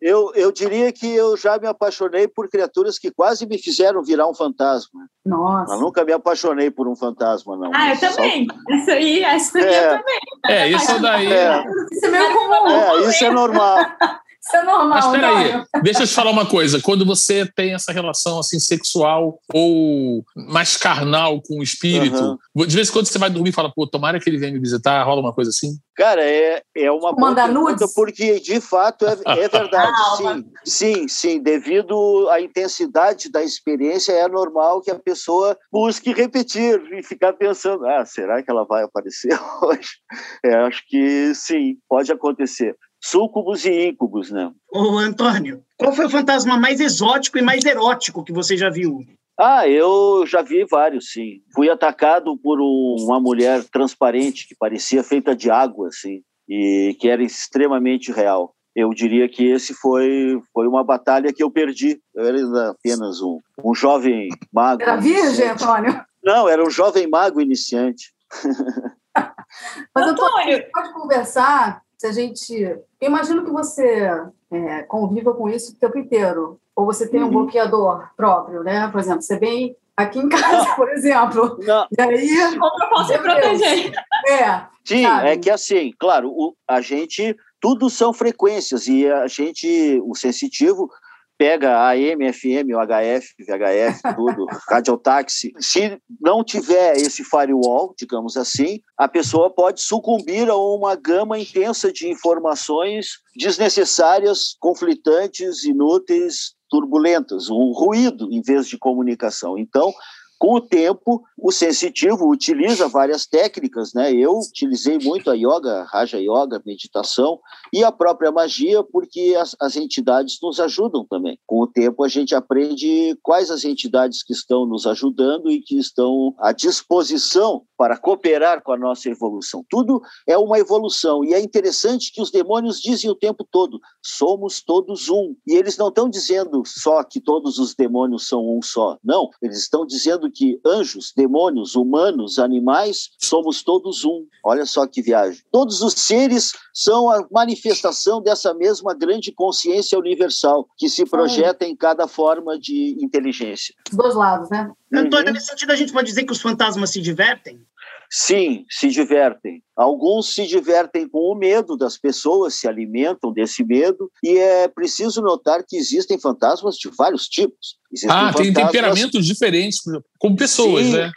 Eu, eu diria que eu já me apaixonei por criaturas que quase me fizeram virar um fantasma. Nossa. Eu nunca me apaixonei por um fantasma, não. Ah, eu também. [laughs] Só... Isso aí, essa é. eu também. É, isso daí. É. Isso é meio comum. É, isso é normal. [laughs] Isso é normal. Mas peraí, deixa eu te falar uma coisa. Quando você tem essa relação assim sexual ou mais carnal com o espírito, uhum. de vez em quando você vai dormir e fala, pô, tomara que ele venha me visitar, rola uma coisa assim? Cara, é, é uma boa Manda pergunta, nudes? porque de fato é, é verdade. sim, sim, sim. Devido à intensidade da experiência, é normal que a pessoa busque repetir e ficar pensando: ah, será que ela vai aparecer [laughs] hoje? É, acho que sim, pode acontecer súcubos e íncubos, né? Ô, Antônio, qual foi o fantasma mais exótico e mais erótico que você já viu? Ah, eu já vi vários, sim. Fui atacado por um, uma mulher transparente que parecia feita de água, assim, e que era extremamente real. Eu diria que esse foi, foi uma batalha que eu perdi. Eu era apenas um, um jovem mago. Era virgem, Antônio? Não, era um jovem mago iniciante. [laughs] Mas, Antônio, pode conversar se a gente. Eu imagino que você é, conviva com isso o tempo inteiro. Ou você tem um uhum. bloqueador próprio, né? Por exemplo, você vem aqui em casa, não. por exemplo. Não. E aí. Como eu posso me proteger? É. Sim, sabe? é que assim, claro, o, a gente. Tudo são frequências e a gente, o sensitivo, pega AM, FM, HF, VHF, tudo, [laughs] radiotáxi. Se não tiver esse firewall, digamos assim, a pessoa pode sucumbir a uma gama intensa de informações desnecessárias, conflitantes, inúteis, turbulentas, um ruído em vez de comunicação. Então, com o tempo, o sensitivo utiliza várias técnicas, né? Eu utilizei muito a yoga, Raja Yoga, meditação e a própria magia, porque as, as entidades nos ajudam também. Com o tempo, a gente aprende quais as entidades que estão nos ajudando e que estão à disposição para cooperar com a nossa evolução. Tudo é uma evolução e é interessante que os demônios dizem o tempo todo: somos todos um. E eles não estão dizendo só que todos os demônios são um só. Não, eles estão dizendo que anjos, demônios, humanos, animais, somos todos um. Olha só que viagem. Todos os seres são a manifestação dessa mesma grande consciência universal que se projeta em cada forma de inteligência. Os dois lados, né? Antônio, uhum. nesse sentido, a gente pode dizer que os fantasmas se divertem? Sim, se divertem. Alguns se divertem com o medo das pessoas, se alimentam desse medo, e é preciso notar que existem fantasmas de vários tipos. Existem ah, fantasmas... tem temperamentos diferentes, como pessoas, Sim. né?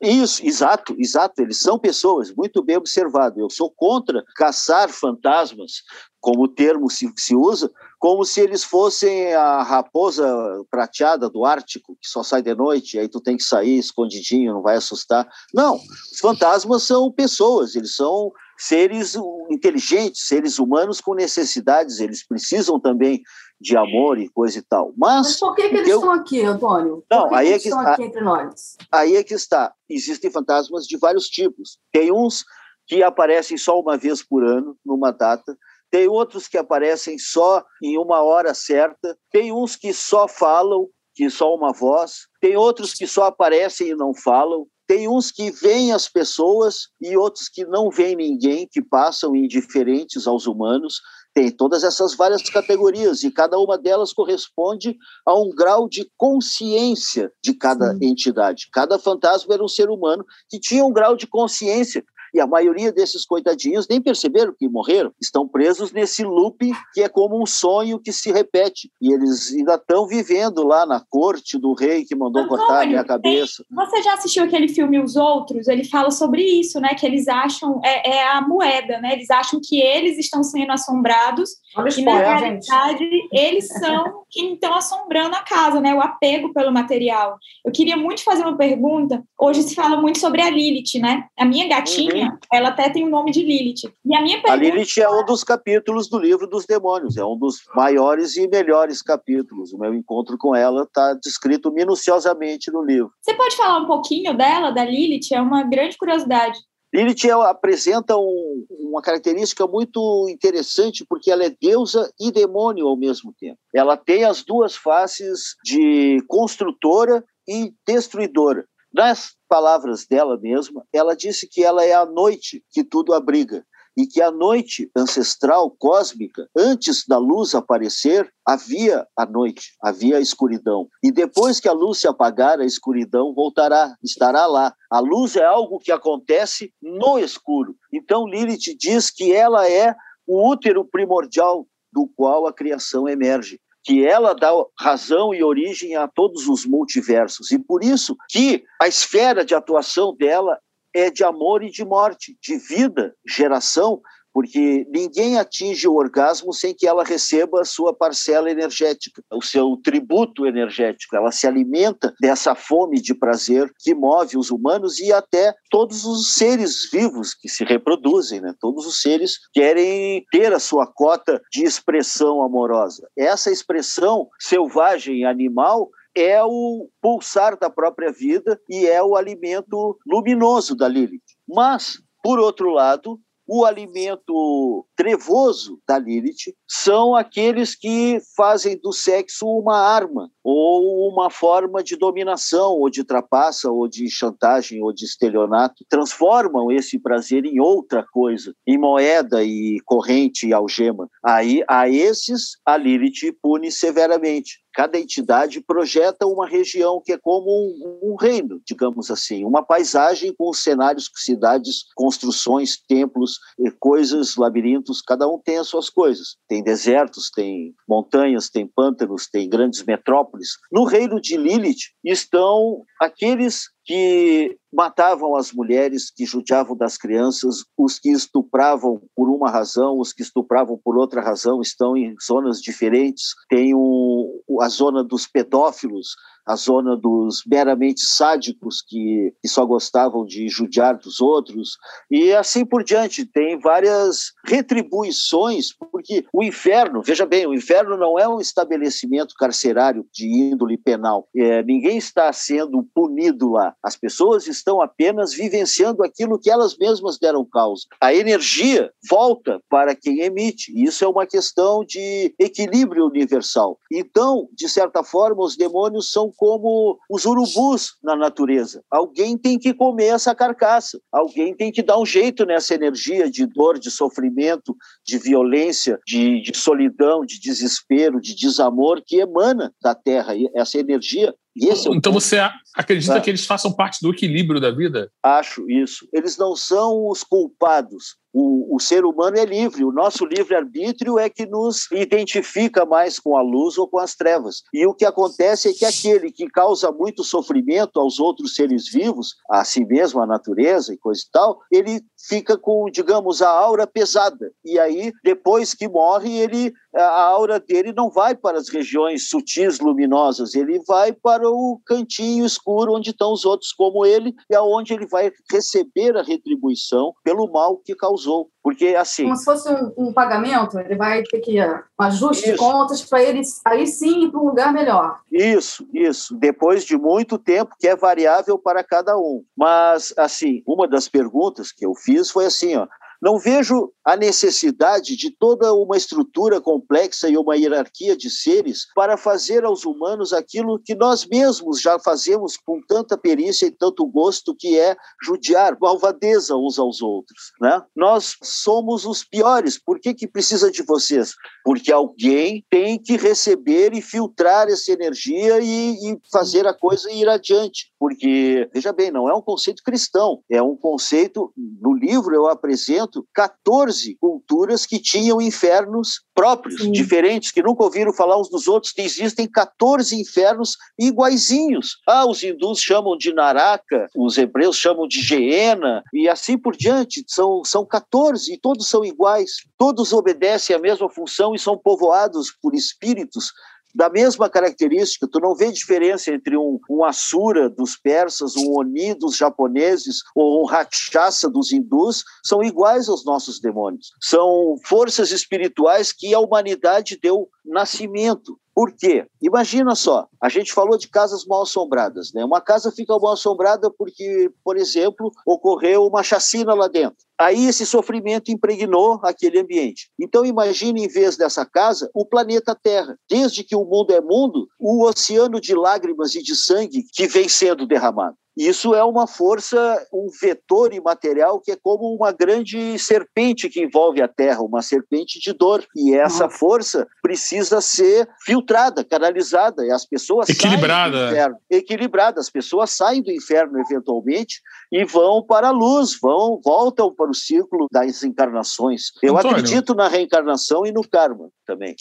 Isso, exato, exato. Eles são pessoas, muito bem observado. Eu sou contra caçar fantasmas, como o termo se, se usa, como se eles fossem a raposa prateada do Ártico, que só sai de noite, aí tu tem que sair escondidinho, não vai assustar. Não, os fantasmas são pessoas, eles são seres inteligentes, seres humanos com necessidades, eles precisam também de amor e coisa e tal. Mas, Mas por que, que eles eu... estão aqui, Antônio? Não, aí é que estão está... aqui entre nós? Aí é que está. Existem fantasmas de vários tipos. Tem uns que aparecem só uma vez por ano, numa data. Tem outros que aparecem só em uma hora certa. Tem uns que só falam, que só uma voz. Tem outros que só aparecem e não falam. Tem uns que veem as pessoas e outros que não veem ninguém, que passam indiferentes aos humanos. Tem todas essas várias categorias e cada uma delas corresponde a um grau de consciência de cada Sim. entidade. Cada fantasma era um ser humano que tinha um grau de consciência E a maioria desses coitadinhos nem perceberam que morreram, estão presos nesse loop que é como um sonho que se repete. E eles ainda estão vivendo lá na corte do rei que mandou Antônio, cortar a minha cabeça. Tem... Você já assistiu aquele filme Os Outros? Ele fala sobre isso, né? Que eles acham, é, é a moeda, né? Eles acham que eles estão sendo assombrados Olha e, na realidade, gente. eles são quem estão assombrando a casa, né? O apego pelo material. Eu queria muito fazer uma pergunta. Hoje se fala muito sobre a Lilith, né? A minha gatinha, uhum. ela até tem o nome de Lilith. E a minha pergunta... A Lilith é um dos capítulos do livro dos demônios. É um dos maiores e melhores capítulos. O meu encontro com ela está descrito minuciosamente no livro. Você pode falar um pouquinho dela, da Lilith? É uma grande curiosidade. Lilith apresenta um, uma característica muito interessante porque ela é deusa e demônio ao mesmo tempo. Ela tem as duas faces de construtora e destruidora. Nas palavras dela mesma, ela disse que ela é a noite que tudo abriga e que a noite ancestral cósmica, antes da luz aparecer, havia a noite, havia a escuridão. E depois que a luz se apagar, a escuridão voltará, estará lá. A luz é algo que acontece no escuro. Então Lilith diz que ela é o útero primordial do qual a criação emerge que ela dá razão e origem a todos os multiversos. E por isso que a esfera de atuação dela é de amor e de morte, de vida, geração, porque ninguém atinge o orgasmo sem que ela receba a sua parcela energética, o seu tributo energético. Ela se alimenta dessa fome de prazer que move os humanos e até todos os seres vivos que se reproduzem, né? Todos os seres querem ter a sua cota de expressão amorosa. Essa expressão selvagem animal é o pulsar da própria vida e é o alimento luminoso da Lilith. Mas, por outro lado, o alimento trevoso da Lilith são aqueles que fazem do sexo uma arma ou uma forma de dominação, ou de trapaça, ou de chantagem, ou de estelionato. Transformam esse prazer em outra coisa, em moeda e corrente e algema. Aí, a esses, a Lilith pune severamente. Cada entidade projeta uma região que é como um, um, reino, digamos assim, uma paisagem com cenários, cidades, construções, templos, coisas, labirintos, cada um tem as suas coisas. Tem desertos, tem montanhas, tem pântanos, tem grandes metrópoles. No reino de Lilith estão aqueles que matavam as mulheres, que judiavam das crianças, os que estupravam por uma razão, os que estupravam por outra razão, estão em zonas diferentes. Tem o, a zona dos pedófilos, a zona dos meramente sádicos que, que só gostavam de judiar dos outros, e assim por diante. Tem várias retribuições, porque o inferno, veja bem, o inferno não é um estabelecimento carcerário de índole penal. É, ninguém está sendo punido lá. As pessoas estão apenas vivenciando aquilo que elas mesmas deram causa. A energia volta para quem emite. Isso é uma questão de equilíbrio universal. Então, de certa forma, os demônios são como os urubus na natureza. Alguém tem que comer essa carcaça, alguém tem que dar um jeito nessa energia de dor, de sofrimento, de violência, de, de solidão, de desespero, de desamor que emana da Terra. E essa energia é então você acredita ah. que eles façam parte do equilíbrio da vida? Acho isso. Eles não são os culpados. O, o ser humano é livre. O nosso livre-arbítrio é que nos identifica mais com a luz ou com as trevas. E o que acontece é que aquele que causa muito sofrimento aos outros seres vivos, a si mesmo, a natureza e coisa e tal, ele fica com, digamos, a aura pesada. E aí, depois que morre, ele a aura dele não vai para as regiões sutis, luminosas, ele vai para o cantinho escuro onde estão os outros como ele e aonde ele vai receber a retribuição pelo mal que causou. Porque assim. Como se fosse um, um pagamento, ele vai ter que um ajuste isso. de contas para ele aí sim ir para um lugar melhor. Isso, isso. Depois de muito tempo, que é variável para cada um. Mas, assim, uma das perguntas que eu fiz foi assim: ó, Não vejo a necessidade de toda uma estrutura complexa e uma hierarquia de seres para fazer aos humanos aquilo que nós mesmos já fazemos com tanta perícia e tanto gosto, que é judiar, malvadeza uns aos outros. Né? Nós somos os piores. Por que, que precisa de vocês? Porque alguém tem que receber e filtrar essa energia e, e fazer a coisa ir adiante. Porque, veja bem, não é um conceito cristão, é um conceito. No livro eu apresento 14 culturas que tinham infernos próprios, Sim. diferentes, que nunca ouviram falar uns dos outros, que existem 14 infernos iguaizinhos. Ah, os hindus chamam de Naraka, os hebreus chamam de Geena, e assim por diante. São, são 14 e todos são iguais. Todos obedecem à mesma função e são povoados por espíritos da mesma característica, tu não vê diferença entre um, um Asura dos persas, um Oni dos japoneses ou um Rakshasa dos hindus, são iguais aos nossos demônios. São forças espirituais que a humanidade deu nascimento. Por quê? Imagina só, a gente falou de casas mal assombradas, né? Uma casa fica mal assombrada porque, por exemplo, ocorreu uma chacina lá dentro. Aí esse sofrimento impregnou aquele ambiente. Então imagine em vez dessa casa o planeta Terra. Desde que o mundo é mundo, o oceano de lágrimas e de sangue que vem sendo derramado. Isso é uma força, um vetor imaterial que é como uma grande serpente que envolve a Terra, uma serpente de dor. E essa força precisa ser filtrada, canalizada, e as pessoas equilibrada, saem do inferno, equilibrada. As pessoas saem do inferno eventualmente e vão para a luz, vão voltam para o ciclo das encarnações. Eu Antônio. acredito na reencarnação e no karma também.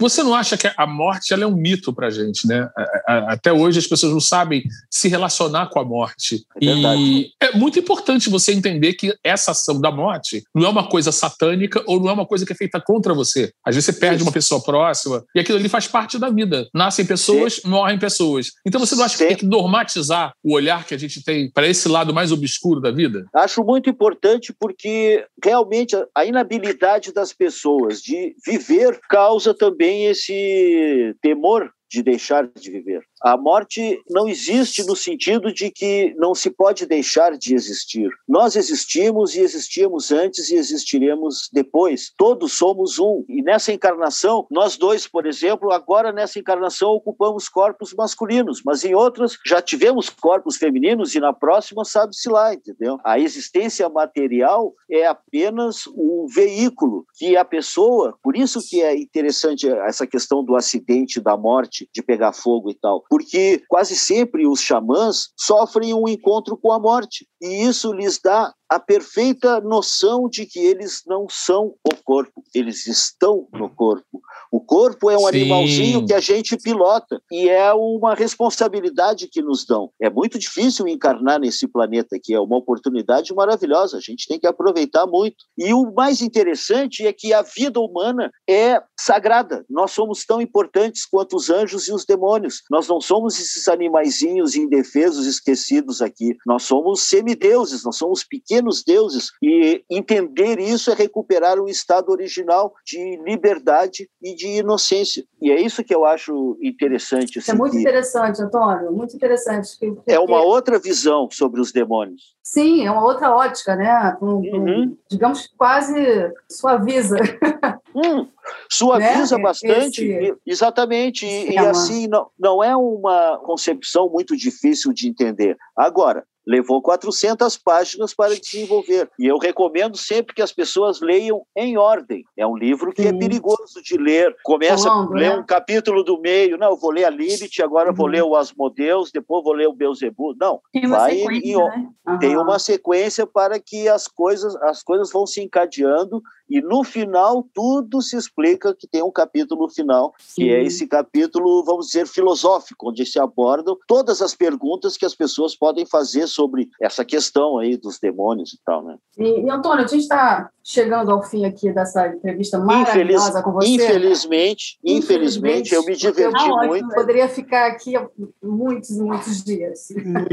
Você não acha que a morte ela é um mito para a gente, né? Até hoje as pessoas não sabem se relacionar com a morte. É e é muito importante você entender que essa ação da morte não é uma coisa satânica ou não é uma coisa que é feita contra você. Às vezes você perde Isso. uma pessoa próxima e aquilo ali faz parte da vida. Nascem pessoas, Sim. morrem pessoas. Então você não acha Sim. que tem que normatizar o olhar que a gente tem para esse lado mais obscuro da vida? Acho muito importante porque realmente a inabilidade das pessoas de viver causa também tem esse temor de deixar de viver. A morte não existe no sentido de que não se pode deixar de existir. Nós existimos e existimos antes e existiremos depois. Todos somos um. E nessa encarnação, nós dois, por exemplo, agora nessa encarnação ocupamos corpos masculinos, mas em outras já tivemos corpos femininos e na próxima sabe-se lá, entendeu? A existência material é apenas um veículo que a pessoa, por isso que é interessante essa questão do acidente, da morte, de pegar fogo e tal porque quase sempre os xamãs sofrem um encontro com a morte, e isso lhes dá a perfeita noção de que eles não são o corpo, eles estão no corpo. O corpo é um Sim. animalzinho que a gente pilota e é uma responsabilidade que nos dão. É muito difícil encarnar nesse planeta aqui, é uma oportunidade maravilhosa, a gente tem que aproveitar muito. E o mais interessante é que a vida humana é sagrada. Nós somos tão importantes quanto os anjos e os demônios. Nós não somos esses animaizinhos indefesos, esquecidos aqui. Nós somos semideuses, nós somos pequenos deuses. E entender isso é recuperar um estado original de liberdade e de inocência. E é isso que eu acho interessante. Assim, é muito interessante, Antônio, muito interessante. Porque... É uma outra visão sobre os demônios. Sim, é uma outra ótica, né? Um, uhum. um, digamos, quase suaviza. [laughs] Hum, suaviza né? bastante, Esse... exatamente. E, e, assim, não, não é uma concepção muito difícil de entender. Agora, levou 400 páginas para desenvolver. E eu recomendo sempre que as pessoas leiam em ordem. É um livro que é Sim. é perigoso de ler. Começa a ler né? um capítulo do meio. Não, eu vou ler a Lilith, agora uhum. vou ler o Asmodeus, depois vou ler o Beuzebu. Não, tem uma vai sequência, em, né? uhum. tem uma sequência para que as coisas, as coisas vão se encadeando e no final tudo se explica que tem um capítulo final, Sim. que é esse capítulo, vamos dizer, filosófico, onde se abordam todas as perguntas que as pessoas podem fazer sobre essa questão aí dos demônios e tal, né? E, e Antônio, a gente está chegando ao fim aqui dessa entrevista maravilhosa Infeliz, com você. Infelizmente, infelizmente, eu me diverti ah, muito. Poderia ficar aqui muitos, muitos dias.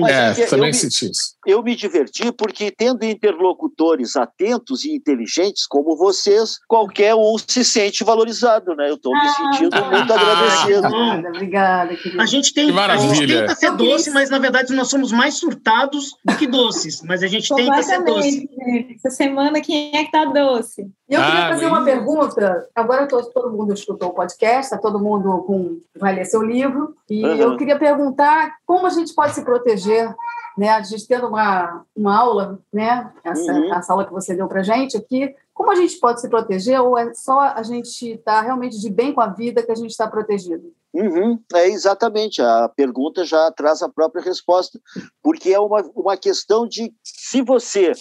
É, também senti isso. Eu me diverti porque, tendo interlocutores atentos e inteligentes como vocês, qualquer um se sente valorizado, né? Eu estou me ah, sentindo ah, muito ah, agradecido. Obrigada, obrigada. A gente tem, a gente tenta ser doce, mas na verdade nós somos mais surtados do que doces, mas a gente tenta ser doce. Essa semana, quem é que tá doce? Eu queria ah, fazer uma pergunta. Agora todo, todo mundo escutou o podcast, está todo mundo com, vai ler seu livro, e uhum. eu queria perguntar como a gente pode se proteger né? A gente tendo uma, uma aula, né? Essa, uhum. essa aula que você deu para gente aqui, como a gente pode se proteger ou é só a gente estar tá realmente de bem com a vida que a gente está protegido? Uhum, é exatamente, a pergunta já traz a própria resposta, porque é uma, uma questão de se você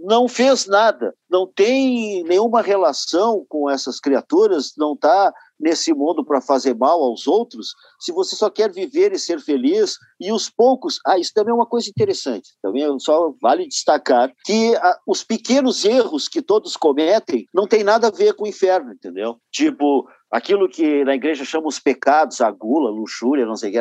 não fez nada, não tem nenhuma relação com essas criaturas, não está nesse mundo para fazer mal aos outros, se você só quer viver e ser feliz, e os poucos. Ah, isso também é uma coisa interessante. Também só vale destacar que ah, os pequenos erros que todos cometem não tem nada a ver com o inferno, entendeu? Tipo, aquilo que na igreja chama os pecados, a gula, luxúria, não sei o que,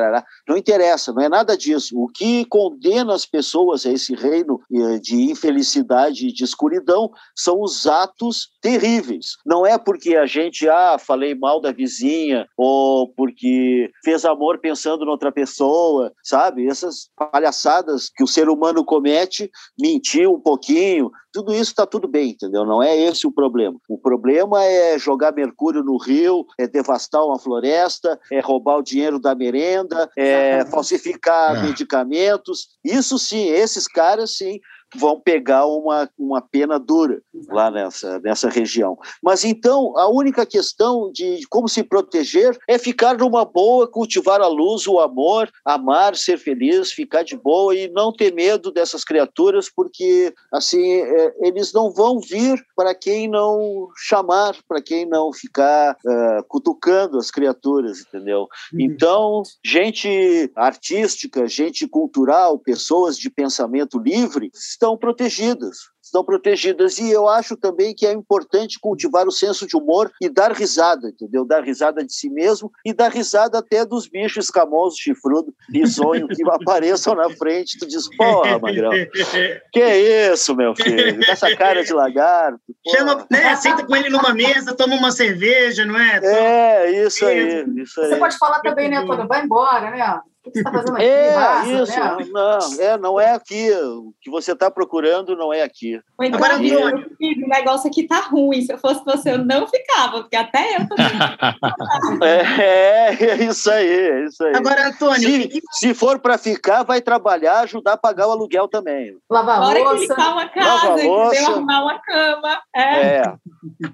não interessa, não é nada disso. O que condena as pessoas a esse reino eh, de infelicidade e de escuridão são os atos terríveis. Não é porque a gente, ah, falei mal da vizinha, ou porque fez amor pensando noutra pessoa, sabe? Essas palhaçadas que o ser humano comete, mentiu um pouquinho, tudo isso está tudo bem, entendeu? Não é esse o problema. O problema é jogar mercúrio no rio, é devastar uma floresta, é roubar o dinheiro da merenda, é falsificar é. medicamentos. Isso sim, esses caras sim vão pegar uma, uma pena dura lá nessa, nessa região. Mas então, a única questão de como se proteger é ficar numa boa, cultivar a luz, o amor, amar, ser feliz, ficar de boa e não ter medo dessas criaturas, porque assim, é, eles não vão vir para quem não chamar, para quem não ficar uh, cutucando as criaturas, entendeu? Uhum. Então, gente artística, gente cultural, pessoas de pensamento livre, estão protegidas estão protegidas. E eu acho também que é importante cultivar o senso de humor e dar risada, entendeu? Dar risada de si mesmo e dar risada até dos bichos escamosos, chifrudo, risonho, que [laughs] apareçam na frente. Tu diz, porra, Magrão, que é isso, meu filho? Essa cara de lagarto. Chama, né? Senta com ele numa mesa, toma uma cerveja, não é? É, isso aí, isso aí. Você pode falar também, né, Antônio? Vai embora, né? O que você está fazendo aqui? É, Vaza, isso. Né? Não, é, não é aqui. O que você está procurando não é aqui. então, Agora, Antônio, o negócio aqui tá ruim. Se eu fosse você, eu não ficava, porque até eu tô [laughs] é, é isso aí, é isso aí. Agora, Antônio... Se, se for para ficar, vai trabalhar, ajudar a pagar o aluguel também. Lavar louça. Bora que limpar uma casa, arrumar uma cama. É. é.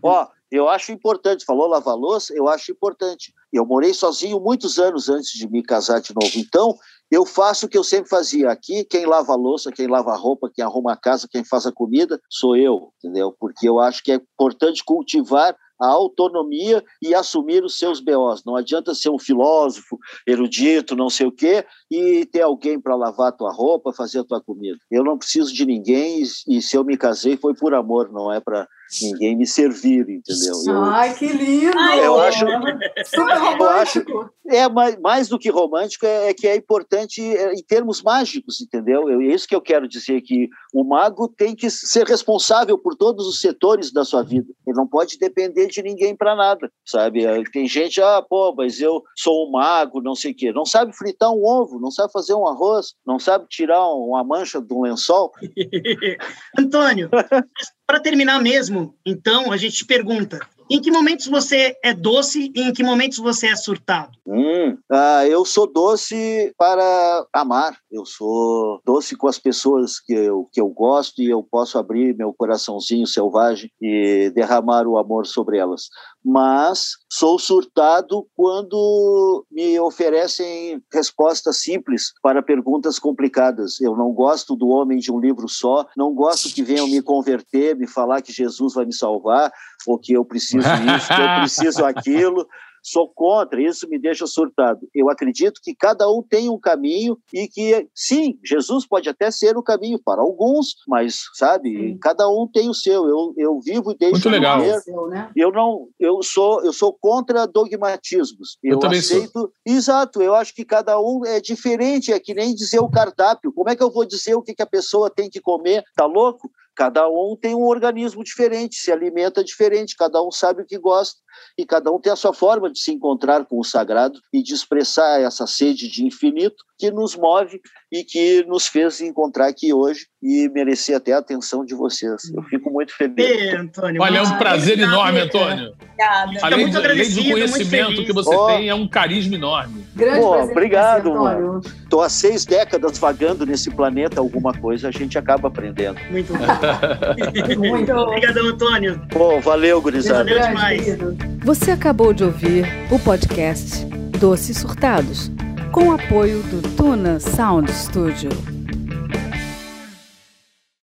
Ó, eu acho importante, falou lavar louça, eu acho importante. Eu morei sozinho muitos anos antes de me casar de novo. Então, eu faço o que eu sempre fazia aqui. Quem lava louça, quem lava roupa, quem arruma a casa, quem faz a comida, sou eu, entendeu? Porque eu acho que é importante cultivar a autonomia e assumir os seus BOs. Não adianta ser um filósofo, erudito, não sei o quê, e ter alguém para lavar a tua roupa, fazer a tua comida. Eu não preciso de ninguém e, se eu me casei foi por amor, não é para ninguém me servir, entendeu? Eu, Ai, que lindo! Eu acho, super romântico. Eu acho, é mais, mais do que romântico é, é, que é importante é, em termos mágicos, entendeu? Eu, é isso que eu quero dizer que o mago tem que ser responsável por todos os setores da sua vida. Ele não pode depender de ninguém para nada, sabe? É, tem gente, ah, pô, mas eu sou um mago, não sei o quê. Não sabe fritar um ovo, não sabe fazer um arroz, não sabe tirar uma mancha de um lençol. [laughs] Antônio, para terminar mesmo, então, a gente pergunta: em que momentos você é doce e em que momentos você é surtado? Hum, ah, eu sou doce para amar. Eu sou doce com as pessoas que eu, que eu gosto e eu posso abrir meu coraçãozinho selvagem e derramar o amor sobre elas. Mas sou surtado quando me oferecem respostas simples para perguntas complicadas. Eu não gosto do homem de um livro só, não gosto que venham me converter, me falar que Jesus vai me salvar ou que eu preciso isso, que eu preciso aquilo sou contra, isso me deixa surtado. Eu acredito que cada um tem um caminho e que, sim, Jesus pode até ser o caminho para alguns, mas, sabe, sim. cada um tem o seu. Eu, eu vivo e deixo Muito legal. Viver. Né? Eu não, eu sou, eu sou contra dogmatismos. Eu, eu também aceito, sou. exato, eu acho que cada um é diferente, é que nem dizer o cardápio. Como é que eu vou dizer o que, que a pessoa tem que comer? Tá louco? Cada um tem um organismo diferente, se alimenta diferente, cada um sabe o que gosta e cada um tem a sua forma de se encontrar com o sagrado e de expressar essa sede de infinito que nos move e que nos fez encontrar aqui hoje e merecer até a atenção de vocês. Eu fico muito feliz. Ei, Antônio, Olha, é um prazer enorme, Antônio. Obrigada. Além, de, além do conhecimento que você oh. tem, é um carisma enorme. Grande Pô, obrigado. Estou há seis décadas vagando nesse planeta, alguma coisa a gente acaba aprendendo. Muito [laughs] bom. Muito [laughs] Obrigado, Antônio. Pô, valeu, gurizada. Valeu demais. Você acabou de ouvir o podcast Doces Surtados com o apoio do Tuna Sound Studio.